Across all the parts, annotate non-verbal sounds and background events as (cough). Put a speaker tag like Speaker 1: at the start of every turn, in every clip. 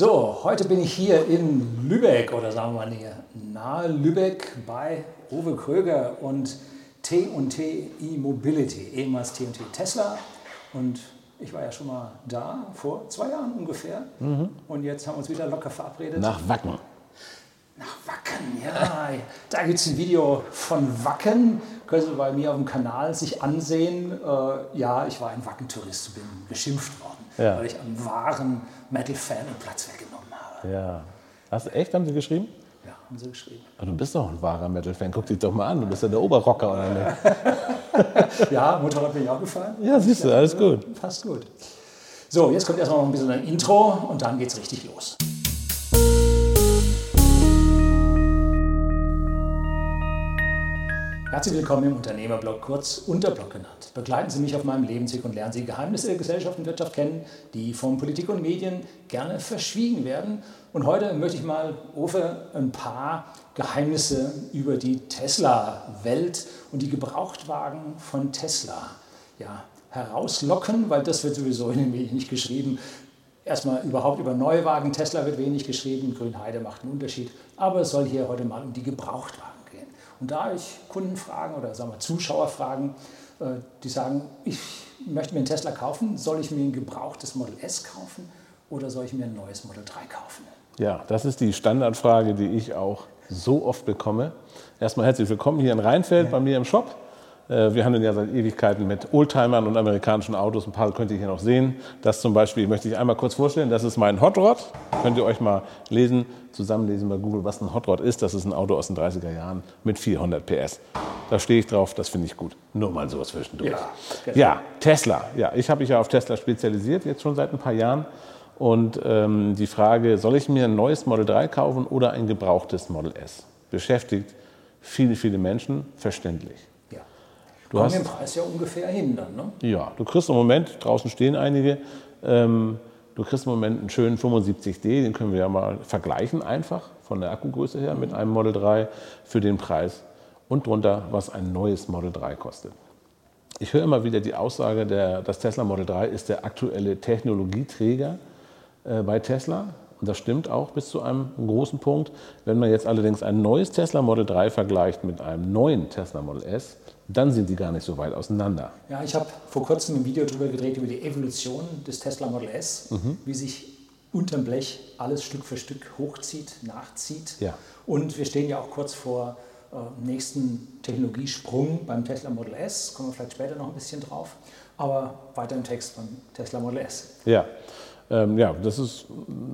Speaker 1: So, heute bin ich hier in Lübeck oder sagen wir mal hier nahe Lübeck bei Uwe Kröger und T&T E-Mobility, ehemals T&T Tesla. Und ich war ja schon mal da, vor zwei Jahren ungefähr. Mhm. Und jetzt haben wir uns wieder locker verabredet.
Speaker 2: Nach Wacken.
Speaker 1: Ja. da gibt es ein Video von Wacken. Können Sie bei mir auf dem Kanal sich ansehen. Äh, ja, ich war ein Wacken-Tourist, bin beschimpft worden, ja. weil ich einen wahren Metal-Fan und Platz weggenommen habe.
Speaker 2: Ja. Hast du echt, haben Sie geschrieben?
Speaker 1: Ja, haben Sie geschrieben.
Speaker 2: Aber du bist doch ein wahrer Metal-Fan. Guck dich doch mal an. Du bist ja der Oberrocker, oder nicht? (laughs)
Speaker 1: ja, Motorrad bin ich auch gefahren.
Speaker 2: Ja, siehst du, alles gut.
Speaker 1: Passt gut. So, jetzt kommt erstmal noch ein bisschen ein Intro und dann geht's richtig los. Herzlich willkommen im Unternehmerblog, kurz Unterblog genannt. Begleiten Sie mich auf meinem Lebensweg und lernen Sie Geheimnisse der Gesellschaft und Wirtschaft kennen, die von Politik und Medien gerne verschwiegen werden. Und heute möchte ich mal Uwe ein paar Geheimnisse über die Tesla-Welt und die Gebrauchtwagen von Tesla ja, herauslocken, weil das wird sowieso in den Medien nicht geschrieben. Erstmal überhaupt über Neuwagen, Tesla wird wenig geschrieben, Grünheide macht einen Unterschied, aber es soll hier heute mal um die Gebrauchtwagen und da ich Kunden fragen oder sagen wir Zuschauer fragen, äh, die sagen, ich möchte mir einen Tesla kaufen, soll ich mir ein gebrauchtes Model S kaufen oder soll ich mir ein neues Model 3 kaufen?
Speaker 2: Ja, das ist die Standardfrage, die ich auch so oft bekomme. Erstmal herzlich willkommen hier in Rheinfeld ja. bei mir im Shop. Äh, wir handeln ja seit Ewigkeiten mit Oldtimern und amerikanischen Autos. Ein paar könnt ihr hier noch sehen. Das zum Beispiel möchte ich einmal kurz vorstellen. Das ist mein Hot Rod. Könnt ihr euch mal lesen, zusammenlesen bei Google, was ein Hot Rod ist. Das ist ein Auto aus den 30er Jahren mit 400 PS. Da stehe ich drauf, das finde ich gut. Nur mal so zwischendurch. Ja, ja, Tesla. Ja, ich habe mich ja auf Tesla spezialisiert, jetzt schon seit ein paar Jahren. Und ähm, die Frage, soll ich mir ein neues Model 3 kaufen oder ein gebrauchtes Model S? Beschäftigt viele, viele Menschen, verständlich.
Speaker 1: Du hast den Preis ja ungefähr hin dann, ne?
Speaker 2: Ja, du kriegst im Moment, draußen stehen einige, ähm, du kriegst im Moment einen schönen 75D, den können wir ja mal vergleichen einfach von der Akkugröße her mit einem Model 3 für den Preis und drunter, was ein neues Model 3 kostet. Ich höre immer wieder die Aussage, der, das Tesla Model 3 ist der aktuelle Technologieträger äh, bei Tesla. Und das stimmt auch bis zu einem großen Punkt. Wenn man jetzt allerdings ein neues Tesla Model 3 vergleicht mit einem neuen Tesla Model S, dann sind die gar nicht so weit auseinander.
Speaker 1: Ja, ich habe vor kurzem ein Video darüber gedreht, über die Evolution des Tesla Model S, mhm. wie sich unterm Blech alles Stück für Stück hochzieht, nachzieht. Ja. Und wir stehen ja auch kurz vor äh, nächsten Technologiesprung beim Tesla Model S, kommen wir vielleicht später noch ein bisschen drauf, aber weiter im Text beim Tesla Model S.
Speaker 2: Ja, ähm, ja das ist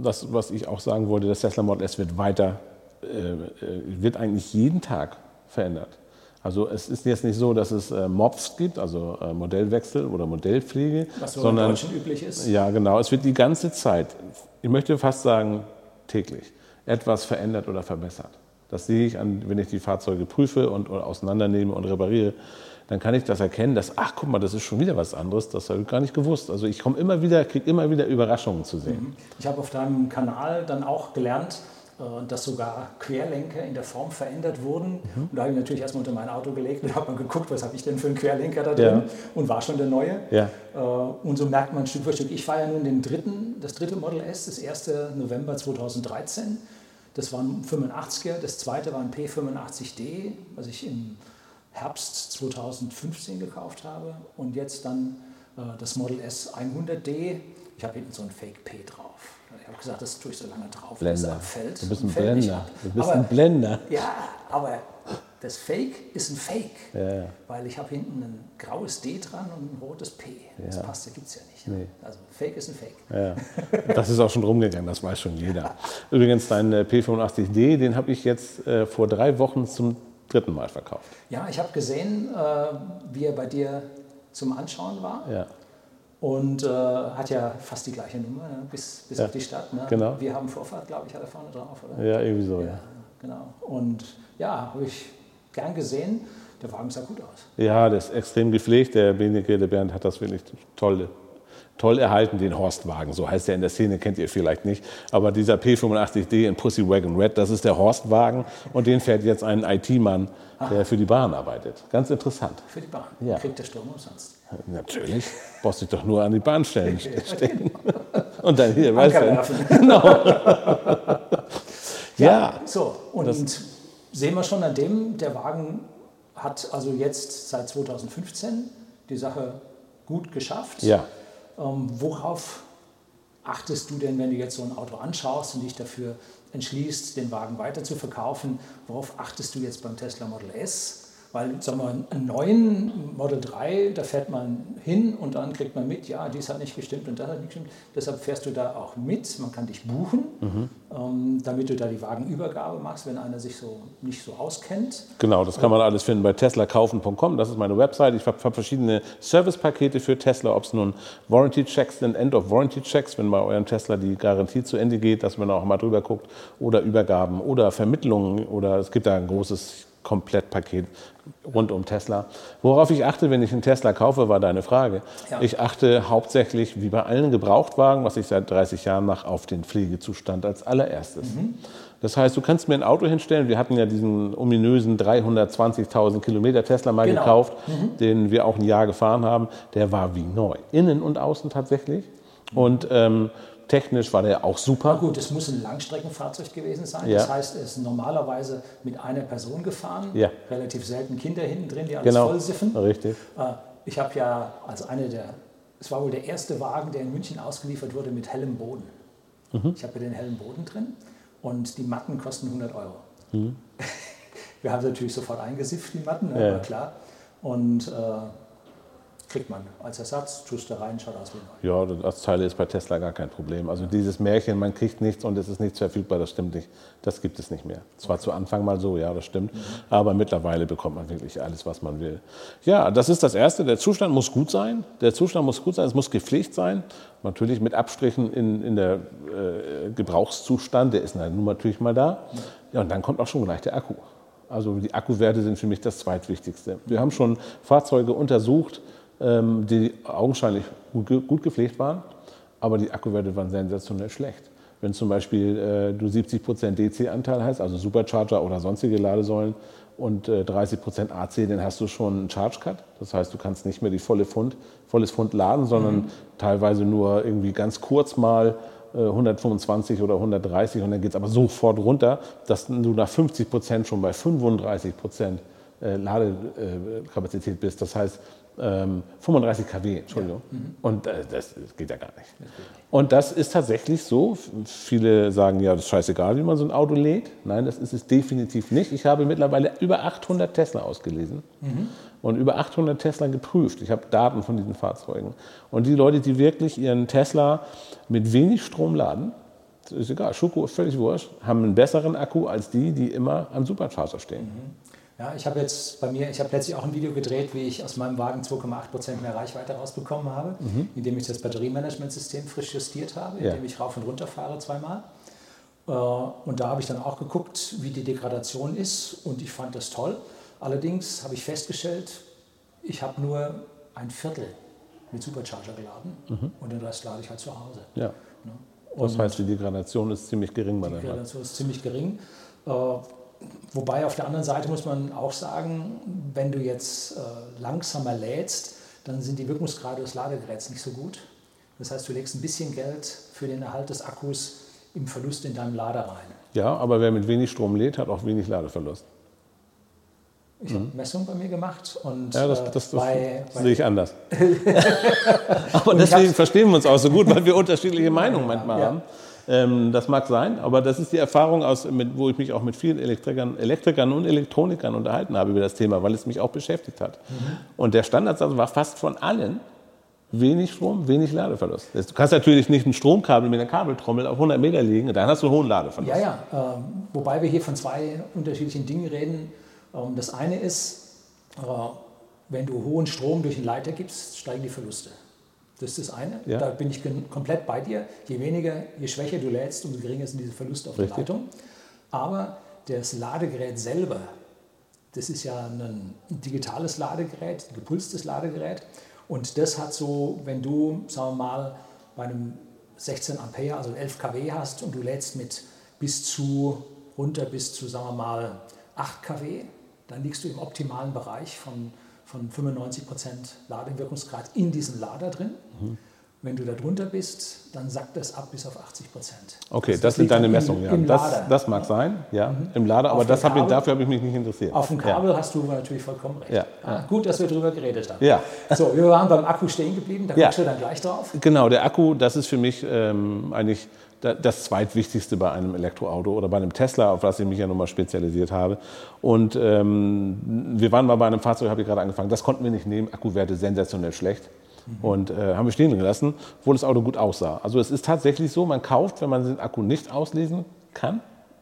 Speaker 2: das, was ich auch sagen wollte, das Tesla Model S wird weiter, äh, äh wird eigentlich jeden Tag verändert. Also es ist jetzt nicht so, dass es äh, MOPS gibt, also äh, Modellwechsel oder Modellpflege.
Speaker 1: Was so
Speaker 2: sondern,
Speaker 1: in Deutschland üblich ist.
Speaker 2: Ja, genau. Es wird die ganze Zeit, ich möchte fast sagen täglich, etwas verändert oder verbessert. Das sehe ich, an, wenn ich die Fahrzeuge prüfe und, und auseinandernehme und repariere. Dann kann ich das erkennen, dass, ach guck mal, das ist schon wieder was anderes, das habe ich gar nicht gewusst. Also ich komme immer wieder, kriege immer wieder Überraschungen zu sehen. Mhm.
Speaker 1: Ich habe auf deinem Kanal dann auch gelernt, äh, dass sogar Querlenker in der Form verändert wurden. Mhm. Und da habe ich natürlich erstmal unter mein Auto gelegt und (laughs) habe mal geguckt, was habe ich denn für einen Querlenker da drin ja. und war schon der neue. Ja. Äh, und so merkt man Stück für Stück. Ich fahre ja nun den dritten, das dritte Model S, das erste November 2013. Das war ein 85er, das zweite war ein P85D, was ich im Herbst 2015 gekauft habe. Und jetzt dann äh, das Model S 100D. Ich habe hinten so ein Fake P drauf. Ich habe gesagt, das tue ich so lange drauf,
Speaker 2: Blender.
Speaker 1: bis es abfällt.
Speaker 2: Du bist ein Blender. Du bist aber, ein Blender.
Speaker 1: Ja, aber das Fake ist ein Fake. Ja. Weil ich habe hinten ein graues D dran und ein rotes P. Das ja. passt, das gibt es ja nicht. Nee. Also Fake ist ein Fake.
Speaker 2: Ja. Das ist auch schon rumgegangen, das weiß schon jeder. Übrigens, dein äh, P85D, den habe ich jetzt äh, vor drei Wochen zum dritten Mal verkauft.
Speaker 1: Ja, ich habe gesehen, äh, wie er bei dir zum Anschauen war. Ja und äh, hat ja fast die gleiche Nummer ne? bis, bis ja, auf die Stadt. Ne? Genau. Wir haben Vorfahrt, glaube ich, er vorne drauf. Oder?
Speaker 2: Ja, irgendwie so, ja. ja.
Speaker 1: Genau. Und ja, habe ich gern gesehen. Der Wagen sah gut aus.
Speaker 2: Ja, der ist extrem gepflegt. Der Benike, der Bernd hat das wirklich toll toll erhalten, den Horstwagen. So heißt er in der Szene, kennt ihr vielleicht nicht. Aber dieser P85D in Pussy Wagon Red, das ist der Horstwagen. Und den fährt jetzt ein IT-Mann, der für die Bahn arbeitet. Ganz interessant.
Speaker 1: Für die Bahn?
Speaker 2: Ja.
Speaker 1: Kriegt der Strom umsonst?
Speaker 2: Natürlich. Brauchst dich doch nur an die Bahnstellen (laughs) stellen. Und dann hier, weißt du. (laughs) Genau. (laughs) ja.
Speaker 1: So, und sehen wir schon an dem, der Wagen hat also jetzt seit 2015 die Sache gut geschafft.
Speaker 2: Ja.
Speaker 1: Ähm, worauf achtest du denn, wenn du jetzt so ein Auto anschaust und dich dafür entschließt, den Wagen weiter zu verkaufen? Worauf achtest du jetzt beim Tesla Model S? Weil, sagen wir, einen neuen Model 3, da fährt man hin und dann kriegt man mit, ja, dies hat nicht gestimmt und das hat nicht gestimmt. Deshalb fährst du da auch mit. Man kann dich buchen, ähm, damit du da die Wagenübergabe machst, wenn einer sich so nicht so auskennt.
Speaker 2: Genau, das kann man alles finden bei teslakaufen.com. Das ist meine Website. Ich habe hab verschiedene Servicepakete für Tesla, ob es nun Warranty-Checks sind, End-of-Warranty-Checks, wenn bei eurem Tesla die Garantie zu Ende geht, dass man auch mal drüber guckt, oder Übergaben oder Vermittlungen oder es gibt da ein großes Komplettpaket rund um Tesla. Worauf ich achte, wenn ich einen Tesla kaufe, war deine Frage.
Speaker 1: Ja.
Speaker 2: Ich achte hauptsächlich, wie bei allen Gebrauchtwagen, was ich seit 30 Jahren mache, auf den Pflegezustand als allererstes. Das heißt, du kannst mir ein Auto hinstellen. Wir hatten ja diesen ominösen 320.000 Kilometer Tesla mal
Speaker 1: Genau.
Speaker 2: gekauft, den wir auch ein Jahr gefahren haben. Der war wie neu, innen und außen tatsächlich. Und ähm, technisch war der auch super.
Speaker 1: Gut, es muss ein Langstreckenfahrzeug gewesen sein.
Speaker 2: Ja.
Speaker 1: Das heißt, er ist normalerweise mit einer Person gefahren.
Speaker 2: Ja.
Speaker 1: Relativ selten Kinder hinten drin, die alles
Speaker 2: Genau,
Speaker 1: vollsiffen.
Speaker 2: richtig.
Speaker 1: Äh, Ich habe ja als eine der, es war wohl der erste Wagen, der in München ausgeliefert wurde mit hellem Boden.
Speaker 2: Mhm.
Speaker 1: Ich habe ja den hellen Boden drin und die Matten kosten 100 Euro.
Speaker 2: Mhm. (laughs)
Speaker 1: Wir haben natürlich sofort eingesifft, die Matten, ne,
Speaker 2: Ja.
Speaker 1: war klar. Und äh, kriegt man als Ersatz, tust du rein, schaut aus.
Speaker 2: Ja, das Teil ist bei Tesla gar kein Problem. Also dieses Märchen, man kriegt nichts und es ist nichts verfügbar, das stimmt nicht. Das gibt es nicht mehr. Zwar zu Anfang mal so, ja, das stimmt, aber mittlerweile bekommt man wirklich alles, was man will. Ja, das ist das Erste. Der Zustand muss gut sein. Der Zustand muss gut sein, es muss gepflegt sein. Natürlich mit Abstrichen in, in der äh, Gebrauchszustand, der ist nun natürlich mal da. Ja, und dann kommt auch schon gleich der Akku. Also die Akkuwerte sind für mich das Zweitwichtigste. Wir haben schon Fahrzeuge untersucht, die augenscheinlich gut, gut gepflegt waren, aber die Akkuwerte waren sensationell schlecht. Wenn zum Beispiel äh, du 70% DC-Anteil hast, also Supercharger oder sonstige Ladesäulen, und äh, 30% AC, dann hast du schon einen Charge Cut. Das heißt, du kannst nicht mehr die volle Pfund, volles Pfund laden, sondern teilweise nur irgendwie ganz kurz mal äh, 125 oder 130 und dann geht es aber sofort runter, dass du nach 50 Prozent schon bei 35 Prozent äh, Ladekapazität bist. Das heißt ähm, 35 kW, Entschuldigung. Und äh, das, das geht ja gar nicht. Und das ist tatsächlich so. Viele sagen, ja, das ist scheißegal, wie man so ein Auto lädt. Nein, das ist es definitiv nicht. Ich habe mittlerweile über 800 Tesla ausgelesen und über 800 Tesla geprüft. Ich habe Daten von diesen Fahrzeugen. Und die Leute, die wirklich ihren Tesla mit wenig Strom laden, ist egal, Schoko ist völlig wurscht, haben einen besseren Akku als die, die immer am Supercharger stehen.
Speaker 1: Ja, ich habe jetzt bei mir, ich habe letztlich auch ein Video gedreht, wie ich aus meinem Wagen 2,8% mehr Reichweite rausbekommen habe, indem ich das Batteriemanagementsystem frisch justiert habe,
Speaker 2: Ja.
Speaker 1: indem ich rauf und runter fahre zweimal. Äh, Und da habe ich dann auch geguckt, wie die Degradation ist und ich fand das toll. Allerdings habe ich festgestellt, ich habe nur ein Viertel mit Supercharger geladen und den Rest lade ich halt zu Hause.
Speaker 2: Ja. Das heißt, die Degradation ist ziemlich gering bei
Speaker 1: Die
Speaker 2: der Wahl.
Speaker 1: Relation ist ziemlich gering. Wobei auf der anderen Seite muss man auch sagen, wenn du jetzt äh, langsamer lädst, dann sind die Wirkungsgrade des Ladegeräts nicht so gut. Das heißt, du legst ein bisschen Geld für den Erhalt des Akkus im Verlust in deinem Lader rein.
Speaker 2: Ja, aber wer mit wenig Strom lädt, hat auch wenig Ladeverlust.
Speaker 1: Ich habe Messungen bei mir gemacht und
Speaker 2: Mhm. Ja, das,
Speaker 1: äh,
Speaker 2: das, das
Speaker 1: bei,
Speaker 2: sehe
Speaker 1: bei,
Speaker 2: ich anders. (laughs) (laughs) aber deswegen verstehen wir uns auch so gut, weil wir unterschiedliche Meinungen manchmal
Speaker 1: Ja.
Speaker 2: haben. Ähm, das mag sein, aber das ist die Erfahrung, aus, mit, wo ich mich auch mit vielen Elektrikern, Elektrikern und Elektronikern unterhalten habe über das Thema, weil es mich auch beschäftigt hat. Und der Standardsatz war fast von allen wenig Strom, wenig Ladeverlust. Du kannst natürlich nicht ein Stromkabel mit einer Kabeltrommel auf 100 Meter legen, dann hast du einen hohen Ladeverlust.
Speaker 1: Ja, ja. Ähm, wobei wir hier von zwei unterschiedlichen Dingen reden. Ähm, das eine ist, äh, wenn du hohen Strom durch einen Leiter gibst, steigen die Verluste. Das ist das eine.
Speaker 2: Ja.
Speaker 1: Da bin ich komplett bei dir. Je weniger, je schwächer du lädst, umso geringer sind diese Verluste auf der
Speaker 2: Richtig.
Speaker 1: Leitung. Aber das Ladegerät selber, das ist ja ein digitales Ladegerät, ein gepulstes Ladegerät. Und das hat so, wenn du, sagen wir mal, bei einem 16 Ampere, also 11 kW hast und du lädst mit bis zu, runter bis zu, sagen wir mal, 8 kW, dann liegst du im optimalen Bereich von, von 95% Ladewirkungsgrad in diesem Lader drin. Mhm. Wenn du da drunter bist, dann sackt das ab bis auf 80 Prozent.
Speaker 2: Okay, das, das sind deine Messungen. Ja. Das, das, mag sein, ja, mhm. im Lader, aber das Kabel, hab ich, dafür habe ich mich nicht interessiert.
Speaker 1: Auf dem Kabel ja. hast du natürlich vollkommen recht.
Speaker 2: Ja.
Speaker 1: Ah, gut, dass wir darüber geredet haben.
Speaker 2: Ja.
Speaker 1: So, wir waren beim Akku stehen geblieben, da ja. kommst du dann gleich drauf.
Speaker 2: Genau, der Akku, das ist für mich ähm, eigentlich das zweitwichtigste bei einem Elektroauto oder bei einem Tesla, auf das ich mich ja nochmal spezialisiert habe. Und ähm, wir waren mal bei einem Fahrzeug, habe ich gerade angefangen, das konnten wir nicht nehmen, Akkuwerte sensationell schlecht. Und äh, haben wir stehen gelassen, obwohl das Auto gut aussah. Also es ist tatsächlich so, man kauft, wenn man den Akku nicht auslesen kann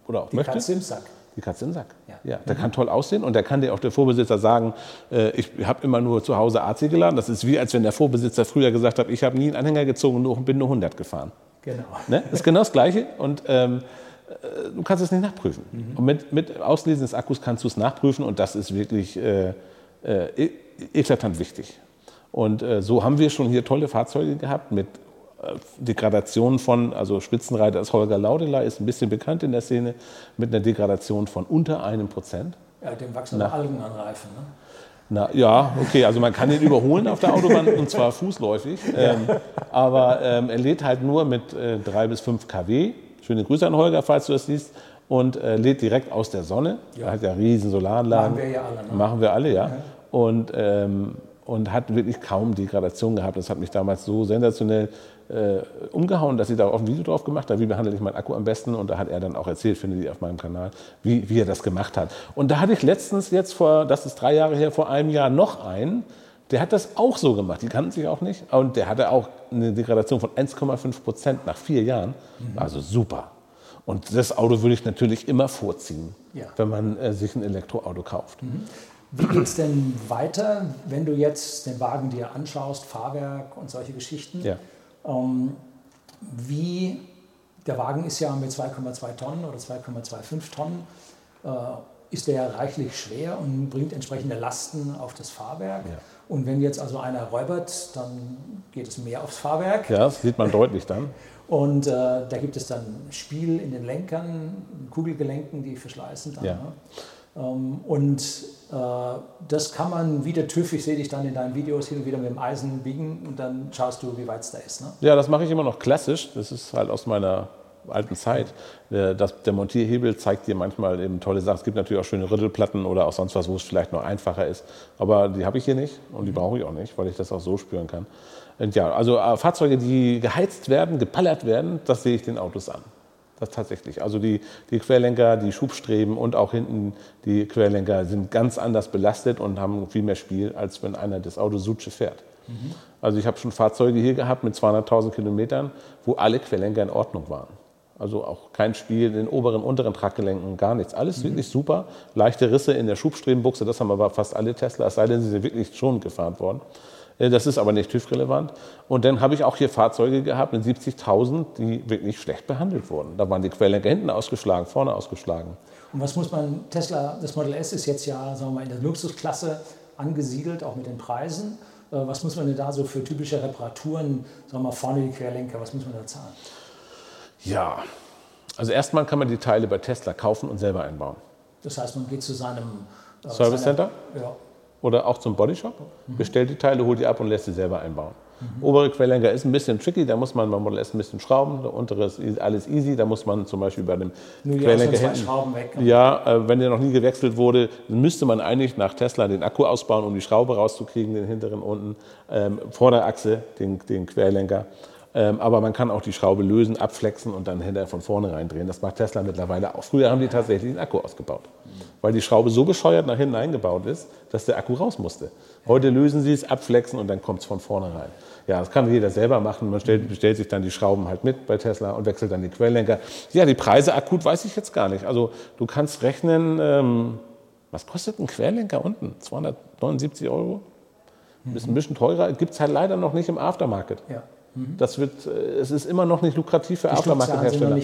Speaker 2: oder auch
Speaker 1: Die
Speaker 2: möchte.
Speaker 1: Katze im Sack.
Speaker 2: Die Katze im Sack. Ja. ja der mhm. kann toll aussehen und der kann dir auch der Vorbesitzer sagen, äh, ich habe immer nur zu Hause AC geladen. Das ist wie, als wenn der Vorbesitzer früher gesagt hat, ich habe nie einen Anhänger gezogen und bin nur 100 gefahren.
Speaker 1: Genau.
Speaker 2: Ne? Das ist genau das Gleiche und ähm, äh, du kannst es nicht nachprüfen. Mhm. Und mit, mit Auslesen des Akkus kannst du es nachprüfen und das ist wirklich äh, äh, e-, eklatant wichtig. Und äh, so haben wir schon hier tolle Fahrzeuge gehabt mit äh, Degradationen von, also Spitzenreiter ist Holger Laudeler, ist ein bisschen bekannt in der Szene, mit einer Degradation von unter einem Prozent.
Speaker 1: Ja, dem wachsen Na, Algen an Reifen, ne?
Speaker 2: Na, ja, okay, also man kann ihn überholen auf der Autobahn und zwar fußläufig. Ähm, aber ähm, er lädt halt nur mit äh, 3 bis 5 kW. Schöne Grüße an Holger, falls du das siehst. Und äh, lädt direkt aus der Sonne. Ja. Er hat ja riesen Solaranlagen.
Speaker 1: Machen wir ja alle. Ne?
Speaker 2: Machen wir alle, ja. ja. Und ähm, und hat wirklich kaum Degradation gehabt. Das hat mich damals so sensationell äh, umgehauen, dass ich da auch ein Video drauf gemacht habe, wie behandle ich meinen Akku am besten. Und da hat er dann auch erzählt, findet ihr auf meinem Kanal, wie, wie er das gemacht hat. Und da hatte ich letztens jetzt vor, das ist drei Jahre her, vor einem Jahr noch einen, der hat das auch so gemacht. Die kannten sich auch nicht. Und der hatte auch eine Degradation von 1,5 Prozent nach vier Jahren. Mhm. Also super. Und das Auto würde ich natürlich immer vorziehen, ja. wenn man äh, sich ein Elektroauto kauft.
Speaker 1: Mhm. Wie geht es denn weiter, wenn du jetzt den Wagen dir anschaust, Fahrwerk und solche Geschichten?
Speaker 2: Ja.
Speaker 1: Ähm, wie, der Wagen ist ja mit 2,2 Tonnen oder 2,25 Tonnen, äh, ist der ja reichlich schwer und bringt entsprechende Lasten auf das Fahrwerk. Ja. Und wenn jetzt also einer räubert, dann geht es mehr aufs Fahrwerk.
Speaker 2: Ja, das sieht man deutlich dann.
Speaker 1: Und äh, da gibt es dann Spiel in den Lenkern, Kugelgelenken, die verschleißen dann.
Speaker 2: Ja.
Speaker 1: Ne? Ähm, und äh, das kann man wieder TÜV, ich sehe dich dann in deinen Videos hin und wieder mit dem Eisen biegen und dann schaust du, wie weit es da ist. Ne?
Speaker 2: Ja, das mache ich immer noch klassisch. Das ist halt aus meiner alten Zeit. Das, der Montierhebel zeigt dir manchmal eben tolle Sachen. Es gibt natürlich auch schöne Rüttelplatten oder auch sonst was, wo es vielleicht noch einfacher ist. Aber die habe ich hier nicht und die brauche ich auch nicht, weil ich das auch so spüren kann. Und ja, also äh, Fahrzeuge, die geheizt werden, gepallert werden, das sehe ich den Autos an. Das tatsächlich. Also die, die Querlenker, die Schubstreben und auch hinten die Querlenker sind ganz anders belastet und haben viel mehr Spiel, als wenn einer das Auto Sutsche fährt. Mhm. Also ich habe schon Fahrzeuge hier gehabt mit 200.000 Kilometern, wo alle Querlenker in Ordnung waren. Also auch kein Spiel in den oberen, unteren Traggelenken, gar nichts. Alles mhm. wirklich super. Leichte Risse in der Schubstrebenbuchse, das haben aber fast alle Tesla, es sei denn, sie sind wirklich schon gefahren worden. Äh, das ist aber nicht TÜV-relevant. Und dann habe ich auch hier Fahrzeuge gehabt mit 70.000, die wirklich schlecht behandelt wurden. Da waren die Querlenker hinten ausgeschlagen, vorne ausgeschlagen.
Speaker 1: Und was muss man, Tesla, das Model S ist jetzt ja sagen wir mal, in der Luxusklasse angesiedelt, auch mit den Preisen. Äh, was muss man denn da so für typische Reparaturen, sagen wir mal vorne die Querlenker, was muss man da zahlen?
Speaker 2: Ja, also erstmal kann man die Teile bei Tesla kaufen und selber einbauen.
Speaker 1: Das heißt, man geht zu seinem
Speaker 2: äh, Service Center?
Speaker 1: Ja,
Speaker 2: oder auch zum Bodyshop, mhm. bestellt die Teile, holt die ab und lässt sie selber einbauen. Mhm. Obere Querlenker ist ein bisschen tricky, da muss man beim Model S ein bisschen schrauben. Der untere ist alles easy, da muss man zum Beispiel bei dem
Speaker 1: Nur Querlenker hinten, Schrauben weg.
Speaker 2: Ja, äh, wenn der noch nie gewechselt wurde, müsste man eigentlich nach Tesla den Akku ausbauen, um die Schraube rauszukriegen, den hinteren unten, ähm, Vorderachse, den, den Querlenker. Ähm, aber man kann auch die Schraube lösen, abflexen und dann hinterher von vorne reindrehen. Das macht Tesla mittlerweile auch. Früher haben die tatsächlich den Akku ausgebaut, weil die Schraube so bescheuert nach hinten eingebaut ist, dass der Akku raus musste. Heute lösen sie es, abflexen und dann kommt es von vorne rein. Ja, das kann jeder selber machen. Man stellt, bestellt sich dann die Schrauben halt mit bei Tesla und wechselt dann die Quelllenker. Ja, die Preise akut weiß ich jetzt gar nicht. Also du kannst rechnen, ähm, was kostet ein Querlenker unten? 279 Euro? Ist ein bisschen teurer. Gibt es halt leider noch nicht im Aftermarket.
Speaker 1: Ja.
Speaker 2: Mhm. Das wird, äh, es ist immer noch nicht lukrativ für Aftermarket-Hersteller.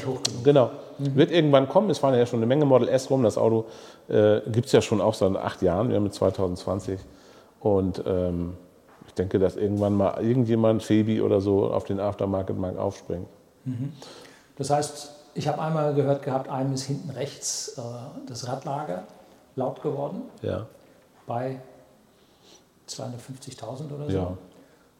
Speaker 2: Genau. Mhm. Wird irgendwann kommen. Es fahren ja schon eine Menge Model S rum. Das Auto äh, gibt es ja schon auch seit acht Jahren. Wir haben mit 2020. Und ähm, Ich denke, dass irgendwann mal irgendjemand, Febi oder so, auf den Aftermarket-Markt aufspringt.
Speaker 1: Das heißt, ich habe einmal gehört gehabt, einem ist hinten rechts äh, das Radlager laut geworden
Speaker 2: Ja.
Speaker 1: bei 250.000 oder so.
Speaker 2: Ja.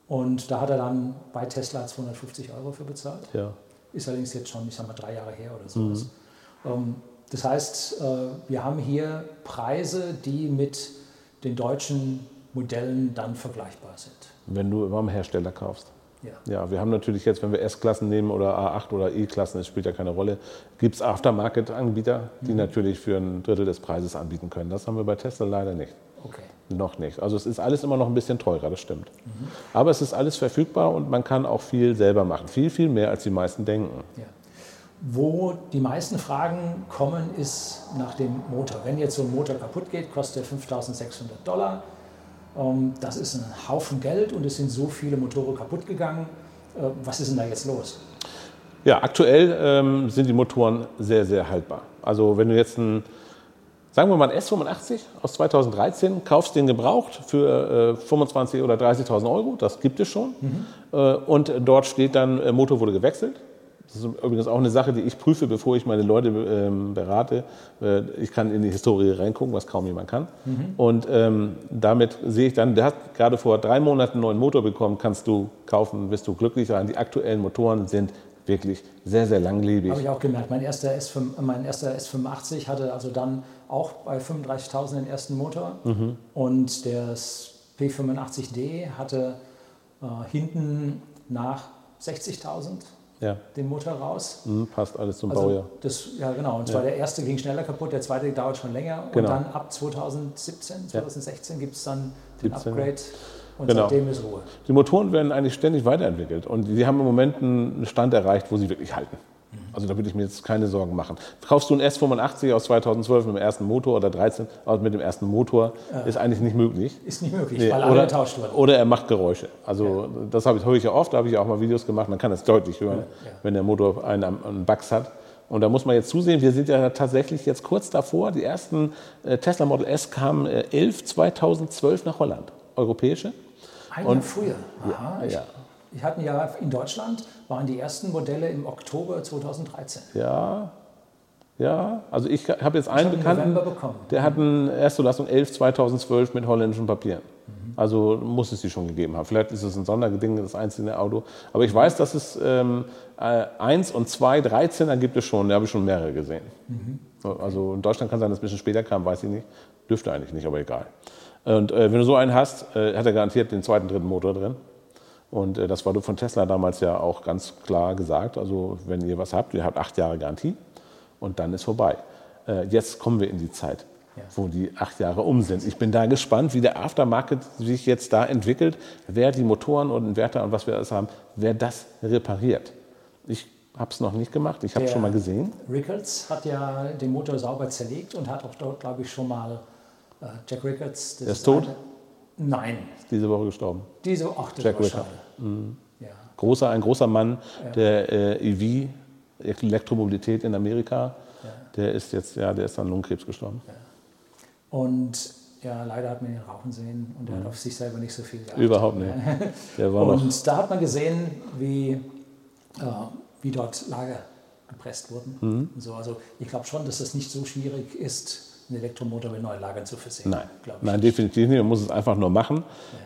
Speaker 1: Und da hat er dann bei Tesla 250 Euro für bezahlt.
Speaker 2: Ja.
Speaker 1: Ist allerdings jetzt schon, ich sag mal, drei Jahre her oder sowas. Ähm, das heißt, äh, wir haben hier Preise, die mit den deutschen Modellen dann vergleichbar sind.
Speaker 2: Wenn du beim Hersteller kaufst.
Speaker 1: Ja.
Speaker 2: Ja, wir haben natürlich jetzt, wenn wir S-Klassen nehmen oder A8 oder E-Klassen, das spielt ja keine Rolle, gibt es Aftermarket-Anbieter, die natürlich für ein Drittel des Preises anbieten können. Das haben wir bei Tesla leider nicht.
Speaker 1: Okay.
Speaker 2: Noch nicht. Also es ist alles immer noch ein bisschen teurer, das stimmt. Aber es ist alles verfügbar und man kann auch viel selber machen. Viel, viel mehr, als die meisten denken.
Speaker 1: Ja. Wo die meisten Fragen kommen, ist nach dem Motor. Wenn jetzt so ein Motor kaputt geht, kostet er 5600 Dollar. Ähm, Das ist ein Haufen Geld und es sind so viele Motoren kaputt gegangen. Äh, Was ist denn da jetzt los?
Speaker 2: Ja, aktuell ähm, sind die Motoren sehr, sehr haltbar. Also wenn du jetzt ein, sagen wir mal ein S85 aus 2013, kaufst den gebraucht für äh, 25.000 oder 30.000 Euro, das gibt es schon. Äh, und dort steht dann, äh, Motor wurde gewechselt. Das ist übrigens auch eine Sache, die ich prüfe, bevor ich meine Leute ähm, berate. Äh, ich kann in die Historie reingucken, was kaum jemand kann. Und ähm, damit sehe ich dann, der hat gerade vor drei Monaten einen neuen Motor bekommen, kannst du kaufen, wirst du glücklich sein. Die aktuellen Motoren sind wirklich sehr, sehr langlebig.
Speaker 1: Habe ich auch gemerkt. Mein erster, S5, mein erster S85 hatte also dann auch bei 35.000 den ersten Motor. Und der P85D hatte äh, hinten nach 60.000
Speaker 2: Ja,
Speaker 1: den Motor raus.
Speaker 2: hm, passt alles zum
Speaker 1: Also
Speaker 2: Baujahr.
Speaker 1: das, ja, genau. Und zwar der erste ging schneller kaputt, der zweite dauert schon länger.
Speaker 2: Genau.
Speaker 1: Und dann ab 2017, 2016 gibt es dann den
Speaker 2: 17.
Speaker 1: Upgrade und
Speaker 2: Genau.
Speaker 1: seitdem ist Ruhe.
Speaker 2: Die Motoren werden eigentlich ständig weiterentwickelt und die haben im Moment einen Stand erreicht, wo sie wirklich halten. Also da würde ich mir jetzt keine Sorgen machen. Kaufst du einen S85 aus 2012 mit dem ersten Motor oder 13 also mit dem ersten Motor, ist eigentlich nicht möglich.
Speaker 1: Ist nicht möglich,
Speaker 2: Nee,
Speaker 1: weil alle
Speaker 2: oder,
Speaker 1: getauscht wurden.
Speaker 2: oder er macht Geräusche. Also das habe ich, höre ich ja oft, da habe ich auch mal Videos gemacht, man kann es deutlich hören,
Speaker 1: ja.
Speaker 2: wenn der Motor einen, einen Bugs hat. Und da muss man jetzt zusehen, wir sind ja tatsächlich jetzt kurz davor, die ersten äh, Tesla Model S kamen äh, 11 2012 nach Holland, europäische.
Speaker 1: Ein Jahr
Speaker 2: Und-
Speaker 1: früher. Aha, ich,
Speaker 2: ja.
Speaker 1: Ich hatte ja in Deutschland, waren die ersten Modelle im Oktober 2013.
Speaker 2: Ja, ja. Also ich habe jetzt einen
Speaker 1: im
Speaker 2: Bekannten, der hat eine Erstzulassung 11 2012 mit holländischen Papieren. Also muss es die schon gegeben haben. Vielleicht ist es ein Sonderding, das einzelne Auto. Aber ich weiß, dass es ähm, äh, 1 und 2, 13er gibt es schon. Da habe ich schon mehrere gesehen. So, Also in Deutschland kann sein, dass es ein bisschen später kam, weiß ich nicht. Dürfte eigentlich nicht, aber egal. Und äh, wenn du so einen hast, äh, hat er garantiert den zweiten, dritten Motor drin. Und äh, das war von Tesla damals ja auch ganz klar gesagt. Also wenn ihr was habt, ihr habt acht Jahre Garantie und dann ist vorbei. Äh, jetzt kommen wir in die Zeit, wo die acht Jahre um sind. Ich bin da gespannt, wie der Aftermarket sich jetzt da entwickelt, wer die Motoren und Inverter und was wir alles haben, wer das repariert. Ich habe es noch nicht gemacht, ich habe es schon mal gesehen.
Speaker 1: Rickards hat ja den Motor sauber zerlegt und hat auch dort, glaube ich, schon mal äh, Jack Rickards. das
Speaker 2: Der ist tot?
Speaker 1: eine- Nein,
Speaker 2: Diese Woche gestorben.
Speaker 1: diese, ach, das
Speaker 2: Jack
Speaker 1: war
Speaker 2: Rickard.
Speaker 1: schade. Ja.
Speaker 2: Großer, ein großer Mann der äh, EV, Elektromobilität in Amerika. Der ist jetzt, ja, der ist an Lungenkrebs gestorben.
Speaker 1: Und ja, leider hat man ihn rauchen sehen und er hat auf sich selber nicht so viel geachtet.
Speaker 2: Mhm. Überhaupt nicht.
Speaker 1: Und da hat man gesehen, wie, äh, wie dort Lager gepresst wurden.
Speaker 2: Mhm.
Speaker 1: So. Also ich glaube schon, dass es nicht so schwierig ist, einen Elektromotor mit neuen Lagern zu versehen.
Speaker 2: Nein,
Speaker 1: ich.
Speaker 2: nein, definitiv nicht. Man muss es einfach nur machen.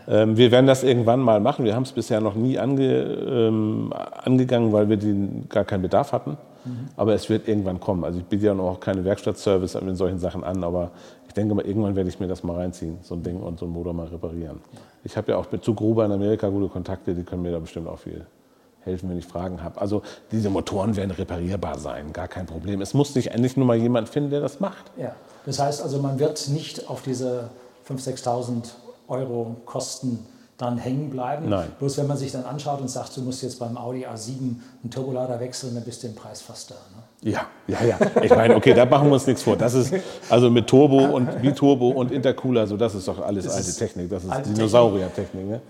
Speaker 2: Ähm, wir werden das irgendwann mal machen. Wir haben es bisher noch nie ange, ähm, angegangen, weil wir den, gar keinen Bedarf hatten.
Speaker 1: Mhm.
Speaker 2: Aber es wird irgendwann kommen. Also ich biete ja noch keine Werkstattservice mit solchen Sachen an, aber ich denke mal, irgendwann werde ich mir das mal reinziehen, so ein Ding und so einen Motor mal reparieren. Ich habe ja auch mit zu Gruber in Amerika gute Kontakte, die können mir da bestimmt auch viel helfen, wenn ich Fragen habe. Also diese Motoren werden reparierbar sein, gar kein Problem. Es muss sich endlich nur mal jemand finden, der das macht.
Speaker 1: Ja. Das heißt also, man wird nicht auf diese 5.000, 6.000 Euro Kosten dann hängen bleiben.
Speaker 2: Nein.
Speaker 1: Bloß wenn man sich dann anschaut und sagt, du musst jetzt beim Audi A7 einen Turbolader wechseln, dann bist du im Preis fast da. Ne?
Speaker 2: Ja, ja, ja. Ich meine, okay, da machen wir uns nichts vor. Das ist also mit Turbo und Biturbo und Intercooler, so das ist doch alles
Speaker 1: Das
Speaker 2: alte Technik. Das ist Dinosaurier-Technik. Ne?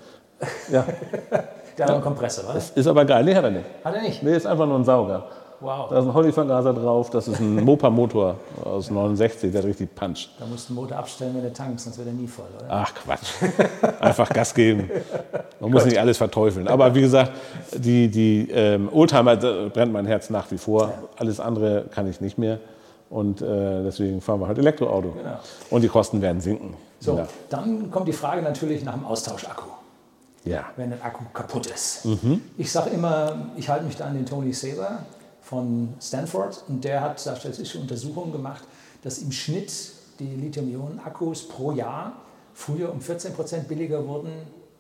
Speaker 2: Ja, (laughs)
Speaker 1: Der hat einen Kompressor, oder?
Speaker 2: ist aber geil. Nee, hat er nicht.
Speaker 1: Hat er nicht?
Speaker 2: Nee, ist einfach nur ein Sauger. Wow. Da ist ein Hollyvergaser drauf, das ist ein Mopa-Motor aus 69, der richtig puncht.
Speaker 1: Da musst du den Motor abstellen, wenn du tankst, sonst wird er nie voll, oder?
Speaker 2: Ach Quatsch. Einfach Gas geben. Man muss nicht alles verteufeln. Aber wie gesagt, die, die ähm, Oldtimer brennt mein Herz nach wie vor. Ja. Alles andere kann ich nicht mehr. Und äh, deswegen fahren wir halt Elektroauto. Genau. Und die Kosten werden sinken.
Speaker 1: So, ja. dann kommt die Frage natürlich nach dem Austauschakku
Speaker 2: ja.
Speaker 1: wenn ein Akku kaputt ist. Mhm. Ich sage immer, ich halte mich da an den Tony Saber von Stanford und der hat da statistische Untersuchungen gemacht, dass im Schnitt die Lithium-Ionen-Akkus pro Jahr früher um 14 Prozent billiger wurden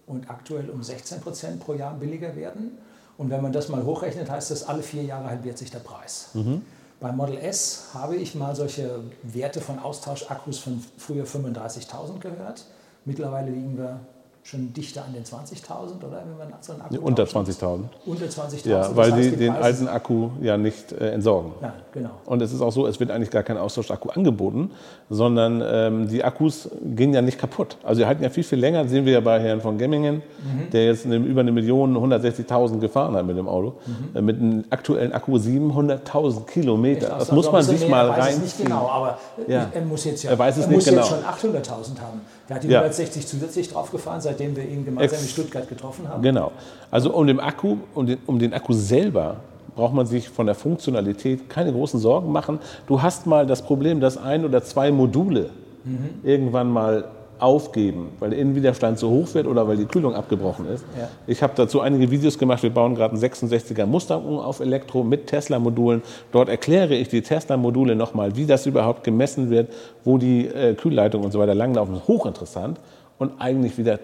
Speaker 1: und aktuell um 16 Prozent pro Jahr billiger werden. Und wenn man das mal hochrechnet, heißt das, alle vier Jahre halbiert sich der Preis. Mhm. Beim Model S habe ich mal solche Werte von Austauschakkus von früher 35.000 gehört. Mittlerweile liegen wir schon dichter an den 20.000, oder? Wenn man
Speaker 2: so einen Akku Unter 20.000.
Speaker 1: Unter 20.000.
Speaker 2: Ja, weil heißt, die, den alten Akku ja nicht äh, entsorgen.
Speaker 1: Nein, genau.
Speaker 2: Und es ist auch so, es wird eigentlich gar kein Austauschakku angeboten, sondern ähm, die Akkus gehen ja nicht kaputt. Also sie halten ja viel, viel länger. Das sehen wir ja bei Herrn von Gemmingen, mhm. der jetzt eine, über eine Million, 160.000 gefahren hat mit dem Auto. Mhm. Äh, mit einem aktuellen Akku 700.000 Kilometer. Das also muss man sich mal rein.
Speaker 1: Ich weiß nicht genau, aber
Speaker 2: ja.
Speaker 1: er muss jetzt ja
Speaker 2: er weiß es
Speaker 1: er
Speaker 2: nicht
Speaker 1: muss
Speaker 2: genau.
Speaker 1: jetzt schon 800.000 haben. Der hat die ja. 160 zusätzlich draufgefahren, seitdem wir ihn gemeinsam Ex in Stuttgart getroffen haben.
Speaker 2: Genau. Also um den Akku, um den, um den Akku selber braucht man sich von der Funktionalität keine großen Sorgen machen. Du hast mal das Problem, dass ein oder zwei Module mhm. irgendwann mal aufgeben, weil der Innenwiderstand so hoch wird oder weil die Kühlung abgebrochen ist. Ja. Ich habe dazu einige Videos gemacht. Wir bauen gerade einen 66er Mustang um auf Elektro mit Tesla-Modulen. Dort erkläre ich die Tesla-Module nochmal, wie das überhaupt gemessen wird, wo die äh, Kühlleitung und so weiter langlaufen. Das ist hochinteressant und eigentlich wieder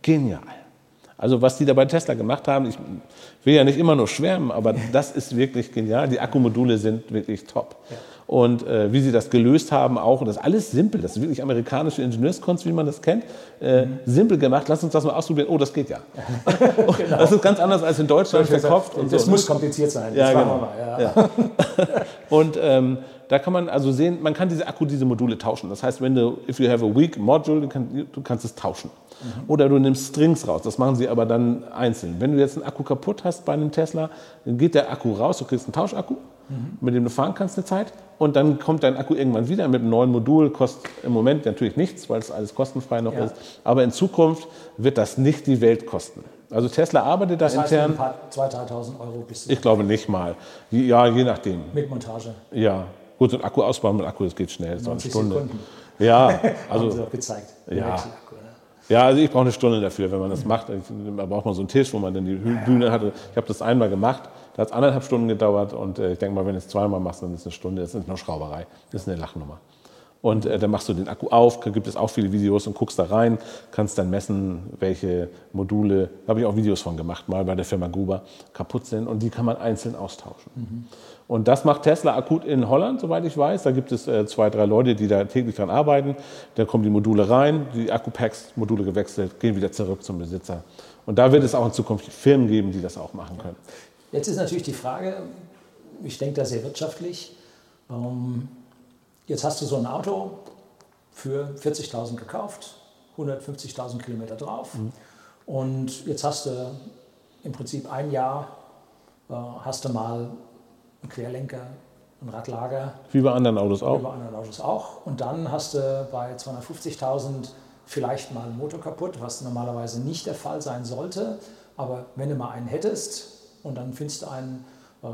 Speaker 2: genial. Also was die da bei Tesla gemacht haben, ich will ja nicht immer nur schwärmen, aber das ist wirklich genial. Die Akkumodule sind wirklich top. Ja und äh, wie sie das gelöst haben auch. Und das ist alles simpel. Das ist wirklich amerikanische Ingenieurskunst, wie man das kennt. Äh, mhm. Simpel gemacht. Lass uns das mal ausprobieren. Oh, das geht ja. (laughs) genau. Das ist ganz anders als in Deutschland verkauft.
Speaker 1: Und das so. muss kompliziert sein.
Speaker 2: Ja, genau. Ja. Ja. (laughs) und ähm, da kann man also sehen, man kann diese Akku, diese Module tauschen. Das heißt, wenn du, if you have a weak module, du, kann, du kannst es tauschen. Mhm. Oder du nimmst Strings raus. Das machen sie aber dann einzeln. Wenn du jetzt einen Akku kaputt hast bei einem Tesla, dann geht der Akku raus, du kriegst einen Tauschakku mhm. mit dem du fahren kannst eine Zeit. Und dann kommt dein Akku irgendwann wieder mit einem neuen Modul, kostet im Moment natürlich nichts, weil es alles kostenfrei noch ja. ist. Aber in Zukunft wird das nicht die Welt kosten. Also Tesla arbeitet da das heißt, intern. Ein
Speaker 1: paar 2.000, 3.000 Euro
Speaker 2: bis. Ich glaube nicht mal. Ja, je nachdem.
Speaker 1: Mit Montage.
Speaker 2: Ja. Gut, ein Akku ausbauen mit Akku, das geht schnell. So eine Stunde. Sekunden. Ja, (laughs) also.
Speaker 1: Haben Sie auch gezeigt.
Speaker 2: Ja. Ja, also ich brauche eine Stunde dafür, wenn man das macht. Da braucht man so einen Tisch, wo man dann die Bühne hatte. Ich habe das einmal gemacht. Da hat es anderthalb Stunden gedauert und äh, ich denke mal, wenn du es zweimal machst, dann ist es eine Stunde. Das ist nur Schrauberei. Das ist eine Lachnummer. Und äh, dann machst du den Akku auf, gibt es auch viele Videos und guckst da rein, kannst dann messen, welche Module, da habe ich auch Videos von gemacht, mal bei der Firma Gruber, kaputt sind und die kann man einzeln austauschen. Mhm. Und das macht Tesla akut in Holland, soweit ich weiß. Da gibt es äh, zwei, drei Leute, die da täglich dran arbeiten. Da kommen die Module rein, die Akkupacks, Module gewechselt, gehen wieder zurück zum Besitzer. Und da wird es auch in Zukunft Firmen geben, die das auch machen können.
Speaker 1: Jetzt ist natürlich die Frage, ich denke da sehr wirtschaftlich, ähm, jetzt hast du so ein Auto für 40.000 gekauft, 150.000 Kilometer drauf mhm. und jetzt hast du im Prinzip ein Jahr, äh, hast du mal einen Querlenker, ein Radlager.
Speaker 2: Wie bei anderen Autos auch.
Speaker 1: Wie bei anderen Autos auch. Und dann hast du bei 250.000 vielleicht mal einen Motor kaputt, was normalerweise nicht der Fall sein sollte. Aber wenn du mal einen hättest und dann findest du einen äh,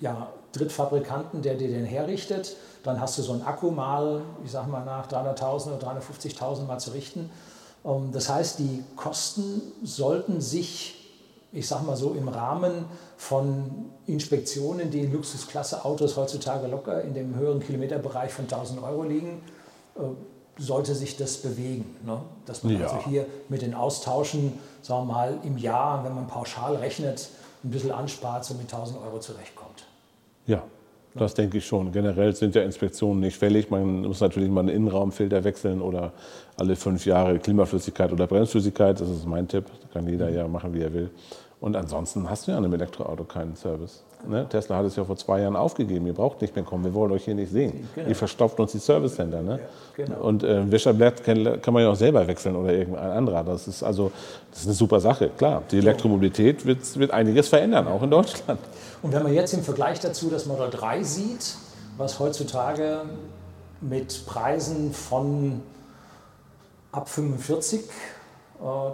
Speaker 1: ja, Drittfabrikanten, der dir den herrichtet, dann hast du so einen Akku mal, ich sag mal, nach 300.000 oder 350.000 mal zu richten. Ähm, das heißt, die Kosten sollten sich ich sage mal so, im Rahmen von Inspektionen, die in Luxusklasse-Autos heutzutage locker in dem höheren Kilometerbereich von 1000 Euro liegen, äh, sollte sich das bewegen. Ne? Dass man ja. also hier mit den Austauschen, sagen wir mal, im Jahr, wenn man pauschal rechnet, ein bisschen anspart, so mit 1000 Euro zurechtkommt.
Speaker 2: Ja, das denke ich schon. Generell sind ja Inspektionen nicht fällig. Man muss natürlich mal einen Innenraumfilter wechseln oder alle fünf Jahre Klimaflüssigkeit oder Bremsflüssigkeit. Das ist mein Tipp. Das kann jeder ja machen, wie er will. Und ansonsten hast du ja an einem Elektroauto keinen Service. Ne? Tesla hat es ja vor zwei Jahren aufgegeben. Ihr braucht nicht mehr kommen. Wir wollen euch hier nicht sehen. Genau. Ihr verstopft uns die Service Center. Ne? Ja, genau. Und äh, Wäscherblatt kann, kann, man ja auch selber wechseln oder irgendein anderer. Das ist also das ist eine super Sache. Klar, die Elektromobilität wird, wird einiges verändern, auch in Deutschland.
Speaker 1: Und wenn man jetzt im Vergleich dazu das Model 3 sieht, was heutzutage mit Preisen von ab 45, äh,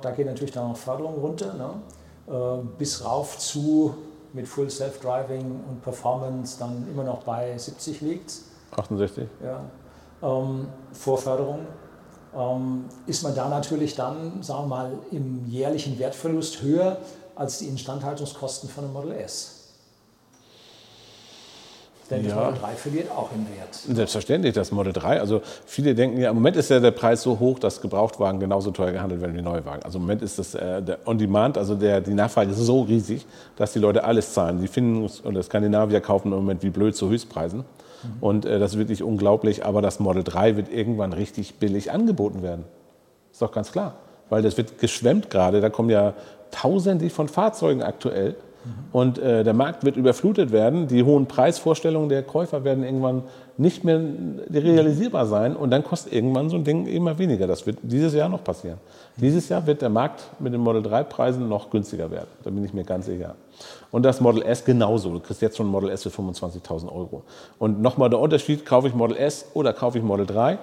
Speaker 1: da geht natürlich dann noch Förderung runter, ne? Äh, bis rauf zu mit Full Self-Driving und Performance dann immer noch bei 70 liegt.
Speaker 2: 68?
Speaker 1: Ja. Ähm, Vorförderung. Ähm, ist man da natürlich dann, sagen wir mal, im jährlichen Wertverlust höher als die Instandhaltungskosten von einem Model S. Denn das Model 3 verliert auch im Wert.
Speaker 2: Selbstverständlich, das Model 3. Also viele denken ja, im Moment ist ja der Preis so hoch, dass Gebrauchtwagen genauso teuer gehandelt werden wie Neuwagen. Also im Moment ist das äh, der On-Demand, also der, die Nachfrage ist so riesig, dass die Leute alles zahlen. Die finden, oder Skandinavier kaufen im Moment wie blöd zu Höchstpreisen. Mhm. Und äh, das ist wirklich unglaublich. Aber das Model 3 wird irgendwann richtig billig angeboten werden. Ist doch ganz klar. Weil das wird geschwemmt gerade. Da kommen ja tausende von Fahrzeugen aktuell. Und äh, der Markt wird überflutet werden. Die hohen Preisvorstellungen der Käufer werden irgendwann nicht mehr realisierbar sein. Und dann kostet irgendwann so ein Ding immer weniger. Das wird dieses Jahr noch passieren. Dieses Jahr wird der Markt mit den Model 3 Preisen noch günstiger werden. Da bin ich mir ganz sicher. Und das Model S genauso. Du kriegst jetzt schon ein Model S für 25.000 Euro. Und nochmal der Unterschied, kaufe ich Model S oder kaufe ich Model 3?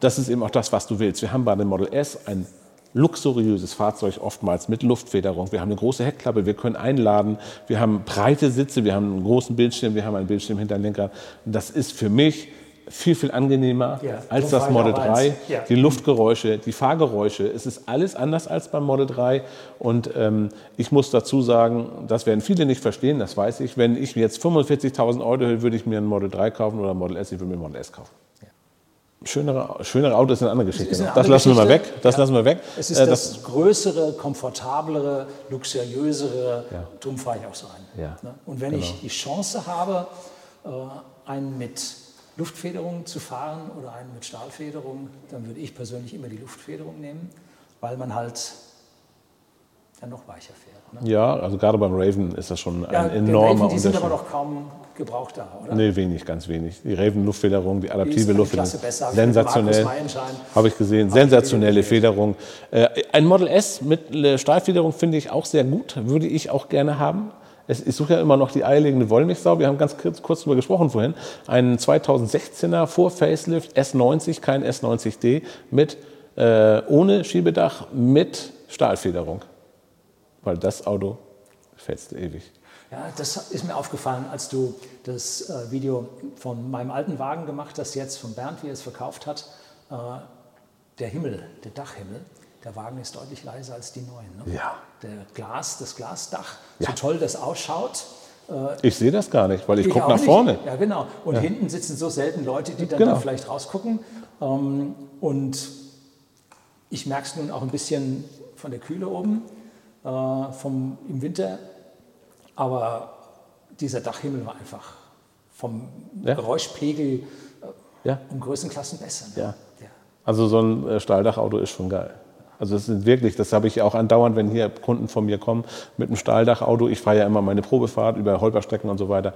Speaker 2: Das ist eben auch das, was du willst. Wir haben bei dem Model S ein luxuriöses Fahrzeug, oftmals mit Luftfederung. Wir haben eine große Heckklappe, wir können einladen, wir haben breite Sitze, wir haben einen großen Bildschirm, wir haben einen Bildschirm hinter dem Lenker. Das ist für mich viel, viel angenehmer ja, als das Model 3. Ja. Die Luftgeräusche, die Fahrgeräusche, es ist alles anders als beim Model 3. Und ähm, ich muss dazu sagen, das werden viele nicht verstehen, das weiß ich. Wenn ich mir jetzt 45.000 Euro höre, würde ich mir ein Model 3 kaufen oder ein Model S, ich würde mir ein Model S kaufen. Schönere, schönere Auto ist eine andere Geschichte. Eine andere das lassen Geschichte. wir mal weg. Das ja. lassen wir weg.
Speaker 1: Es ist äh, das, das, größere, komfortablere, luxuriösere. Ja. Darum fahre ich auch so ein. Ja. Ne? Und wenn genau. ich die Chance habe, äh, einen mit Luftfederung zu fahren oder einen mit Stahlfederung, dann würde ich persönlich immer die Luftfederung nehmen, weil man halt dann noch weicher fährt.
Speaker 2: Ne? Ja, also gerade beim Raven ist das schon ja, ein enormer Raven,
Speaker 1: die sind aber noch kaum gebraucht da, oder?
Speaker 2: Nee, wenig, ganz wenig. Die Raven-Luftfederung, die adaptive die Luftfederung, sensationell. Habe ich gesehen, sensationelle Federung. Äh, ein Model S mit äh, Stahlfederung finde ich auch sehr gut, würde ich auch gerne haben. Ich suche ja immer noch die eierlegende Wollmilchsau. Wir haben ganz kurz, kurz darüber gesprochen vorhin. Ein 2016er Vor-Facelift S90, kein S90D, mit, äh, ohne Schiebedach, mit Stahlfederung weil das Auto fetzt ewig.
Speaker 1: Ja, das ist mir aufgefallen, als du das äh, Video von meinem alten Wagen gemacht hast, jetzt von Bernd, wie er es verkauft hat. Äh, der Himmel, der Dachhimmel, der Wagen ist deutlich leiser als die neuen.
Speaker 2: Ne? Ja.
Speaker 1: Der Glas, das Glasdach, ja. so toll das ausschaut.
Speaker 2: Äh, ich sehe das gar nicht, weil ich, gucke nach vorne.
Speaker 1: Ja, genau. Und ja. hinten sitzen so selten Leute, die dann genau. da vielleicht rausgucken. Ähm, und ich merke es nun auch ein bisschen von der Kühle oben äh, vom, im Winter. Aber dieser Dachhimmel war einfach vom ja. Geräuschpegel äh, ja. um Größenklassen besser.
Speaker 2: Ne? Ja. Also so ein äh, Stahldachauto ist schon geil. Also es sind wirklich, das habe ich auch andauernd, wenn hier Kunden von mir kommen mit einem Stahldachauto. Ich fahre ja immer meine Probefahrt über Holperstrecken und so weiter.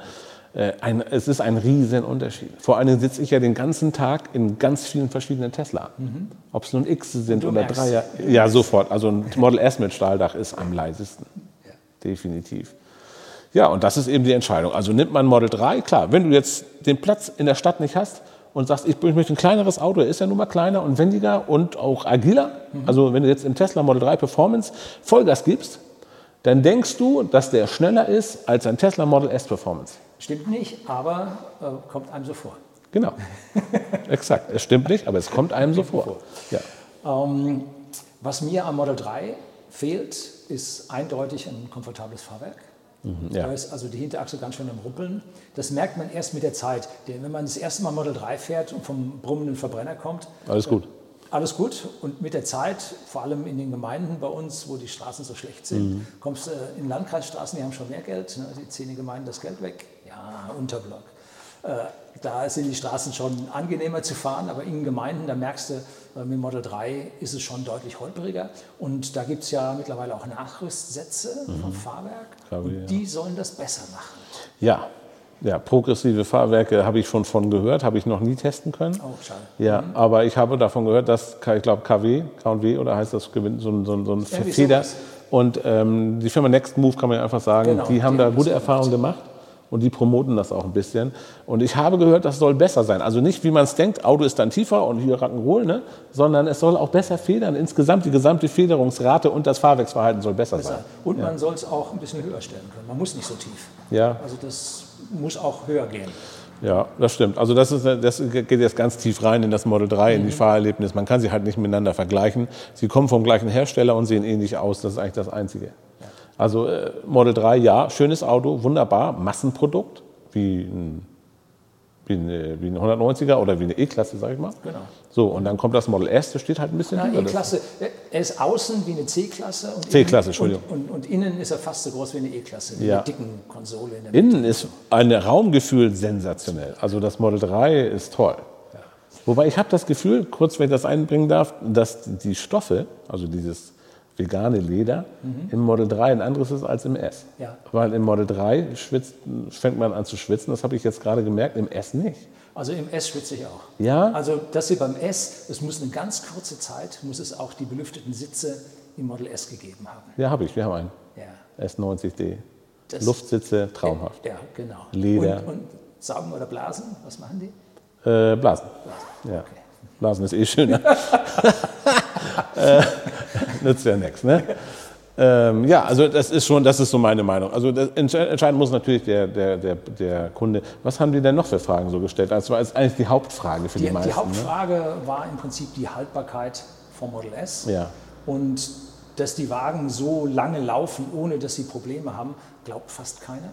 Speaker 2: Äh, ein, es ist ein Riesenunterschied. Vor allem sitze ich ja den ganzen Tag in ganz vielen verschiedenen Tesla. Mhm. Ob es nun X sind oder Dreier. Ja, sofort. Also ein Model S mit Stahldach ist am leisesten. Ja. Definitiv. Ja, und das ist eben die Entscheidung. Also nimmt man Model 3, klar, wenn du jetzt den Platz in der Stadt nicht hast und sagst, ich möchte ein kleineres Auto, er ist ja nun mal kleiner und wendiger und auch agiler. Mhm. Also wenn du jetzt im Tesla Model 3 Performance Vollgas gibst, dann denkst du, dass der schneller ist als ein Tesla Model S Performance.
Speaker 1: Stimmt nicht, aber äh, kommt einem so vor.
Speaker 2: Genau, (laughs) exakt. Es stimmt nicht, aber es kommt einem so vor. Ja.
Speaker 1: Ähm, was mir am Model 3 fehlt, ist eindeutig ein komfortables Fahrwerk. Mhm, ja. Da ist also die Hinterachse ganz schön am Ruppeln. Das merkt man erst mit der Zeit. Denn wenn man das erste Mal Model 3 fährt und vom brummenden Verbrenner kommt,
Speaker 2: alles gut.
Speaker 1: Alles gut. Und mit der Zeit, vor allem in den Gemeinden bei uns, wo die Straßen so schlecht sind, mhm. kommst du äh, in Landkreisstraßen, die haben schon mehr Geld, ne, die ziehen die Gemeinden das Geld weg. Ja, Unterblock. Äh, da sind die Straßen schon angenehmer zu fahren, aber in Gemeinden, da merkst du, äh, mit Model 3 ist es schon deutlich holpriger. Und da gibt es ja mittlerweile auch Nachrüstsätze mhm. vom Fahrwerk.
Speaker 2: Glaube,
Speaker 1: und die sollen das besser machen.
Speaker 2: Ja, ja, progressive Fahrwerke habe ich schon von gehört, habe ich noch nie testen können.
Speaker 1: Oh, schade.
Speaker 2: Ja, mhm. aber ich habe davon gehört, dass, ich glaube, KW, KW oder heißt das, so ein, so ein, so ein Feder. Und ähm, die Firma Next Move kann man einfach sagen, genau, die haben die da gute Erfahrungen gemacht und die promoten das auch ein bisschen. Und ich habe gehört, das soll besser sein. Also nicht, wie man es denkt, Auto ist dann tiefer und hier Rock'n'Roll, ne? sondern es soll auch besser federn. Insgesamt die gesamte Federungsrate und das Fahrwerksverhalten soll besser, besser. sein.
Speaker 1: Und ja. man soll es auch ein bisschen höher stellen können. Man muss nicht so tief.
Speaker 2: Ja.
Speaker 1: Also das muss auch höher gehen.
Speaker 2: Ja, das stimmt. Also das, ist, das geht jetzt ganz tief rein in das Model 3, in die mhm. Fahrerlebnis. Man kann sie halt nicht miteinander vergleichen. Sie kommen vom gleichen Hersteller und sehen ähnlich aus. Das ist eigentlich das Einzige. Also äh, Model 3, ja, schönes Auto, wunderbar, Massenprodukt, wie ein, wie eine, wie ein 190er oder wie eine E-Klasse, sag ich mal.
Speaker 1: Genau.
Speaker 2: So, und dann kommt das Model S, das steht halt ein bisschen
Speaker 1: ja, E-Klasse, er ist außen wie eine C-Klasse.
Speaker 2: C-Klasse, Entschuldigung.
Speaker 1: Und, und, und, innen ist er fast so groß wie eine E-Klasse, mit
Speaker 2: ja.
Speaker 1: einer dicken Konsole.
Speaker 2: In der innen ist ein Raumgefühl sensationell. Also das Model 3 ist toll. Ja. Wobei ich habe das Gefühl, kurz wenn ich das einbringen darf, dass die Stoffe, also dieses vegane Leder mhm. im Model 3 ein anderes ist als im S.
Speaker 1: Ja.
Speaker 2: Weil im Model 3 schwitzt, fängt man an zu schwitzen, das habe ich jetzt gerade gemerkt, im S nicht.
Speaker 1: Also im S schwitze ich auch.
Speaker 2: Ja?
Speaker 1: Also das hier beim S, es muss eine ganz kurze Zeit, muss es auch die belüfteten Sitze im Model S gegeben haben.
Speaker 2: Ja, habe ich, wir haben einen.
Speaker 1: Ja.
Speaker 2: S90D. Das Luftsitze, traumhaft.
Speaker 1: Ja, genau.
Speaker 2: Leder.
Speaker 1: Und, und saugen oder blasen, was machen die?
Speaker 2: Äh, blasen. blasen. Ja. Okay. Blasen ist eh schöner. (laughs) (laughs) (laughs) nützt ja nichts. Ne? Ähm, ja, also das ist schon, das ist so meine Meinung. Also entscheiden muss natürlich der, der, der, der Kunde. Was haben die denn noch für Fragen so gestellt? Das war jetzt eigentlich die Hauptfrage für die, die meisten.
Speaker 1: Die Hauptfrage ne? war im Prinzip die Haltbarkeit vom Model S.
Speaker 2: Ja.
Speaker 1: Und dass die Wagen so lange laufen, ohne dass sie Probleme haben, glaubt fast keiner.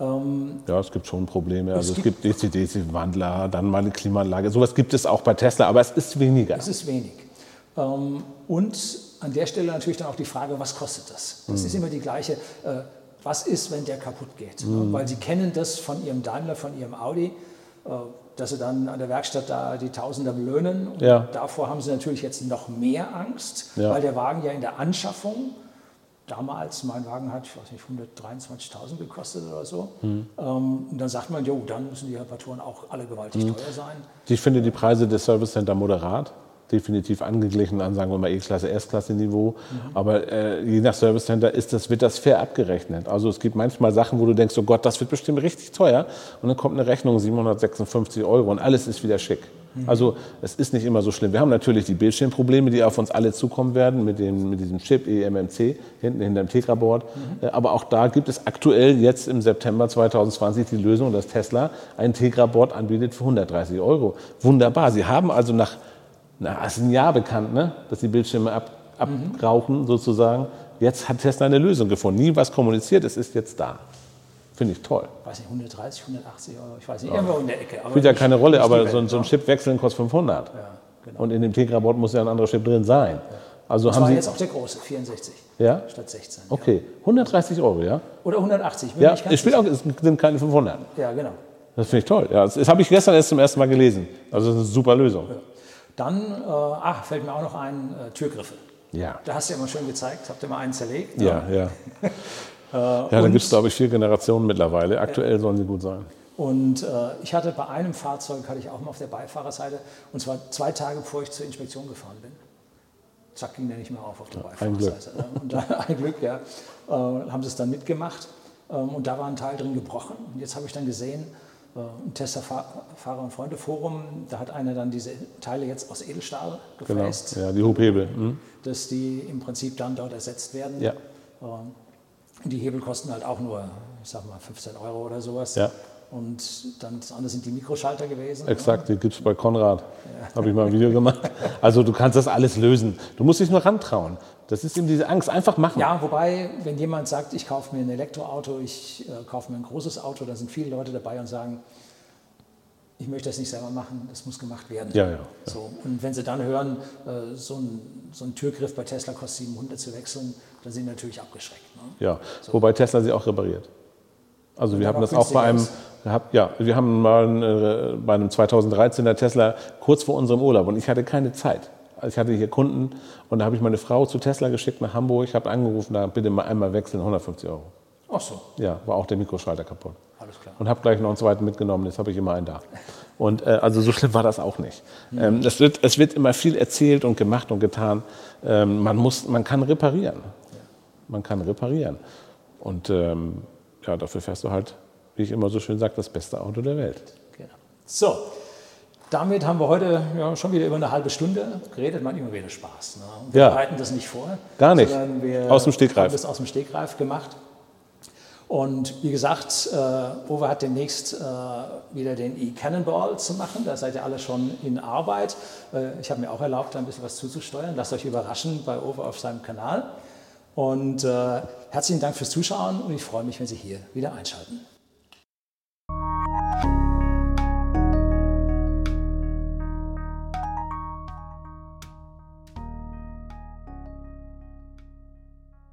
Speaker 2: Ähm, ja, es gibt schon Probleme. Es also es gibt, gibt DC-DC-Wandler, dann mal eine Klimaanlage. Sowas gibt es auch bei Tesla, aber es ist weniger.
Speaker 1: Es ist wenig. Ähm, und an der Stelle natürlich dann auch die Frage, was kostet das? Das mhm. ist immer die gleiche. Äh, was ist, wenn der kaputt geht? Mhm. Weil Sie kennen das von Ihrem Daimler, von Ihrem Audi, äh, dass Sie dann an der Werkstatt da die Tausender löhnen. Und
Speaker 2: ja.
Speaker 1: davor haben Sie natürlich jetzt noch mehr Angst,
Speaker 2: ja.
Speaker 1: weil der Wagen ja in der Anschaffung damals, mein Wagen hat, ich weiß nicht, 123.000 gekostet oder so. Mhm. Ähm, und dann sagt man, jo, dann müssen die Reparaturen auch alle gewaltig mhm. teuer sein.
Speaker 2: Ich finde die Preise des Service Center moderat definitiv angeglichen an, sagen wir mal, E-Klasse, S-Klasse-Niveau. Mhm. Aber äh, je nach Service Center ist das, wird das fair abgerechnet. Also es gibt manchmal Sachen, wo du denkst, oh Gott, das wird bestimmt richtig teuer. Und dann kommt eine Rechnung, 756 Euro und alles ist wieder schick. Mhm. Also es ist nicht immer so schlimm. Wir haben natürlich die Bildschirmprobleme, die auf uns alle zukommen werden mit, dem, mit diesem Chip eMMC hinten hinter dem Tegra-Board. Mhm. Äh, aber auch da gibt es aktuell jetzt im September 2020 die Lösung, dass Tesla ein Tegra-Board anbietet für 130 Euro. Wunderbar. Sie haben also nach na, ist ein Jahr bekannt, ne? dass die Bildschirme ab, abrauchen mhm. sozusagen. Jetzt hat Tesla eine Lösung gefunden. Nie was kommuniziert, es ist jetzt da. Finde ich toll.
Speaker 1: Ich weiß nicht, 130, 180 Euro, ich weiß nicht, ja. irgendwo in der Ecke.
Speaker 2: Spielt ja keine Rolle, aber so, so, ein Chip wechseln kostet 500. Ja, genau. Und in dem Tegra-Board muss ja ein anderer Chip drin sein. Ja. Also
Speaker 1: das
Speaker 2: haben
Speaker 1: war
Speaker 2: Sie
Speaker 1: jetzt auch der große, 64
Speaker 2: ja?
Speaker 1: statt 16.
Speaker 2: Okay, 130 Euro, ja?
Speaker 1: Oder 180.
Speaker 2: Ja, ich spiele auch, es sind keine 500.
Speaker 1: Ja, genau.
Speaker 2: Das finde ich toll. Ja, das, das habe ich gestern erst zum ersten Mal gelesen. Also das ist eine super Lösung.
Speaker 1: Dann, äh, ach, fällt mir auch noch ein, äh, Türgriffe.
Speaker 2: Ja.
Speaker 1: Da hast du ja immer schön gezeigt, habt ihr mal einen zerlegt.
Speaker 2: Ja, ja. (laughs) ja, da gibt es, glaube ich, vier Generationen mittlerweile. Aktuell sollen sie gut sein.
Speaker 1: Und äh, ich hatte bei einem Fahrzeug, hatte ich auch mal auf der Beifahrerseite, und zwar zwei Tage bevor ich zur Inspektion gefahren bin. Zack, ging der nicht mehr auf auf der ja, Beifahrerseite. Ein Glück. Und da, (laughs) ein Glück, ja. Äh, haben sie es dann mitgemacht. Ähm, und da war ein Teil drin gebrochen. Und jetzt habe ich dann gesehen, äh, ein Tesla Fahrer- und Freunde-Forum, da hat einer dann diese Teile jetzt aus Edelstahl gefräst.
Speaker 2: Genau, ja, die Hubhebel. Mhm.
Speaker 1: Dass die im Prinzip dann dort ersetzt werden.
Speaker 2: Ja.
Speaker 1: Ähm, die Hebel kosten halt auch nur, ich sag mal, 15 Euro oder sowas.
Speaker 2: Ja.
Speaker 1: Und dann das andere sind die Mikroschalter gewesen.
Speaker 2: Exakt, die gibt es bei Konrad. Ja. Habe ich mal ein Video gemacht. Also du kannst das alles lösen. Du musst dich nur rantrauen. Das ist eben diese Angst, einfach machen.
Speaker 1: Ja, wobei, wenn jemand sagt, ich kaufe mir ein Elektroauto, ich äh, kaufe mir ein großes Auto, dann sind viele Leute dabei und sagen, ich möchte das nicht selber machen, das muss gemacht werden.
Speaker 2: Ja, ja, ja.
Speaker 1: So, und wenn sie dann hören, äh, so, ein, so ein Türgriff bei Tesla kostet 700 zu wechseln, dann sind sie natürlich abgeschreckt. Ne?
Speaker 2: Ja, so. wobei Tesla sie auch repariert. Also wir haben das auch bei einem. Ja, wir haben mal äh, bei einem 2013er Tesla kurz vor unserem Urlaub und ich hatte keine Zeit. Also ich hatte hier Kunden und da habe ich meine Frau zu Tesla geschickt nach Hamburg. Ich habe angerufen, da bitte mal einmal wechseln, 150 Euro.
Speaker 1: Ach so.
Speaker 2: Ja, war auch der Mikroschalter kaputt.
Speaker 1: Alles klar.
Speaker 2: Und habe gleich noch einen zweiten mitgenommen, jetzt habe ich immer einen da. Und äh, also so schlimm war das auch nicht. Ähm, es, wird, es wird immer viel erzählt und gemacht und getan. Ähm, man, muss, man kann reparieren. Man kann reparieren. Und ähm, ja, dafür fährst du halt, wie ich immer so schön sage, das beste Auto der Welt.
Speaker 1: Genau. So, damit haben wir heute ja, schon wieder über eine halbe Stunde geredet. Man immer wieder Spaß. Ne? Wir
Speaker 2: Ja.
Speaker 1: bereiten das nicht vor.
Speaker 2: Gar nicht. Aus dem Stegreif.
Speaker 1: haben das aus dem Stegreif gemacht. Und wie gesagt, äh, Uwe hat demnächst äh, wieder den E-Cannonball zu machen. Da seid ihr alle schon in Arbeit. Äh, ich habe mir auch erlaubt, da ein bisschen was zuzusteuern. Lasst euch überraschen bei Uwe auf seinem Kanal. Und äh, herzlichen Dank fürs Zuschauen und ich freue mich, wenn Sie hier wieder einschalten.